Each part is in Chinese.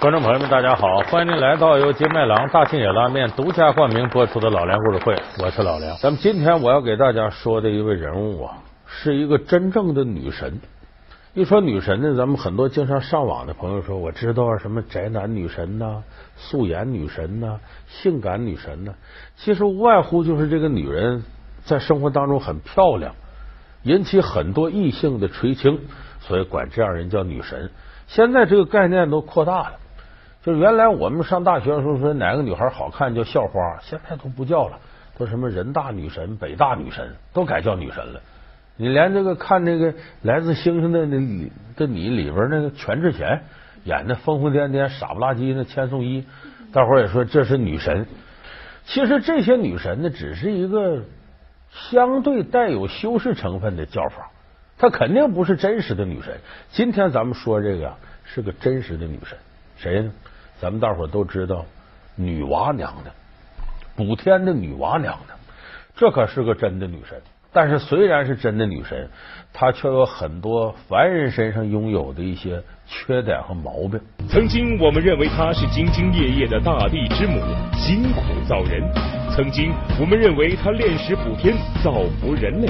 观众朋友们，大家好！欢迎您来到由金麦郎大庆野拉面独家冠名播出的《老梁故事会》，我是老梁。咱们今天我要给大家说的一位人物啊，是一个真正的女神。一说女神呢，咱们很多经常上网的朋友说，我知道什么宅男女神呐、素颜女神呐、性感女神呐，其实无外乎就是这个女人在生活当中很漂亮，引起很多异性的垂青，所以管这样人叫女神。现在这个概念都扩大了。就原来我们上大学的时候说哪个女孩好看叫校花，现在都不叫了，都什么人大女神、北大女神，都改叫女神了。你连这个看这个来自星星的你的你里边那个全智贤演的疯疯癫癫、傻不拉几那千颂伊，大伙也说这是女神。其实这些女神呢，只是一个相对带有修饰成分的叫法，她肯定不是真实的女神。今天咱们说这个是个真实的女神，谁呢？咱们大伙都知道，女娲娘娘，补天的女娲娘娘，这可是个真的女神。但是虽然是真的女神，她却有很多凡人身上拥有的一些缺点和毛病。曾经我们认为她是兢兢业业的大地之母，辛苦造人；曾经我们认为她炼石补天，造福人类，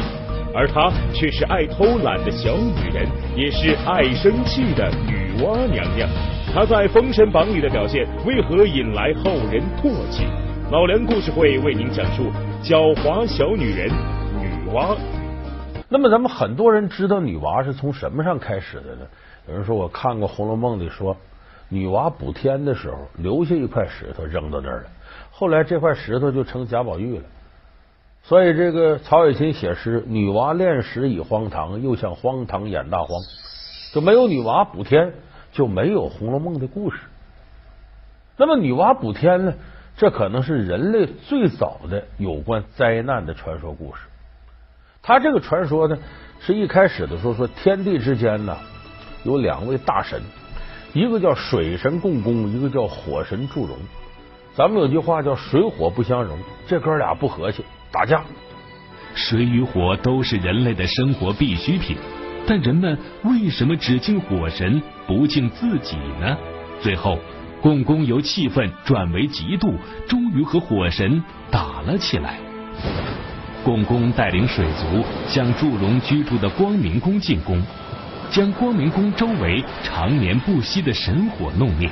而她却是爱偷懒的小女人，也是爱生气的女娲娘娘。她在《封神榜》里的表现，为何引来后人唾弃？老梁故事会为您讲述狡猾小女人女娲。那么，咱们很多人知道女娲是从什么上开始的呢？有人说我看过《红楼梦》里说，女娲补天的时候留下一块石头扔到那儿了，后来这块石头就成贾宝玉了。所以，这个曹雪芹写诗：“女娲炼石已荒唐，又向荒唐演大荒。”就没有女娲补天。就没有《红楼梦》的故事。那么女娲补天呢？这可能是人类最早的有关灾难的传说故事。他这个传说呢，是一开始的时候说天地之间呢有两位大神，一个叫水神共工，一个叫火神祝融。咱们有句话叫水火不相容，这哥俩不和气，打架。水与火都是人类的生活必需品。但人们为什么只敬火神不敬自己呢？最后，共工由气愤转为嫉妒，终于和火神打了起来。共工带领水族向祝融居住的光明宫进攻，将光明宫周围常年不息的神火弄灭。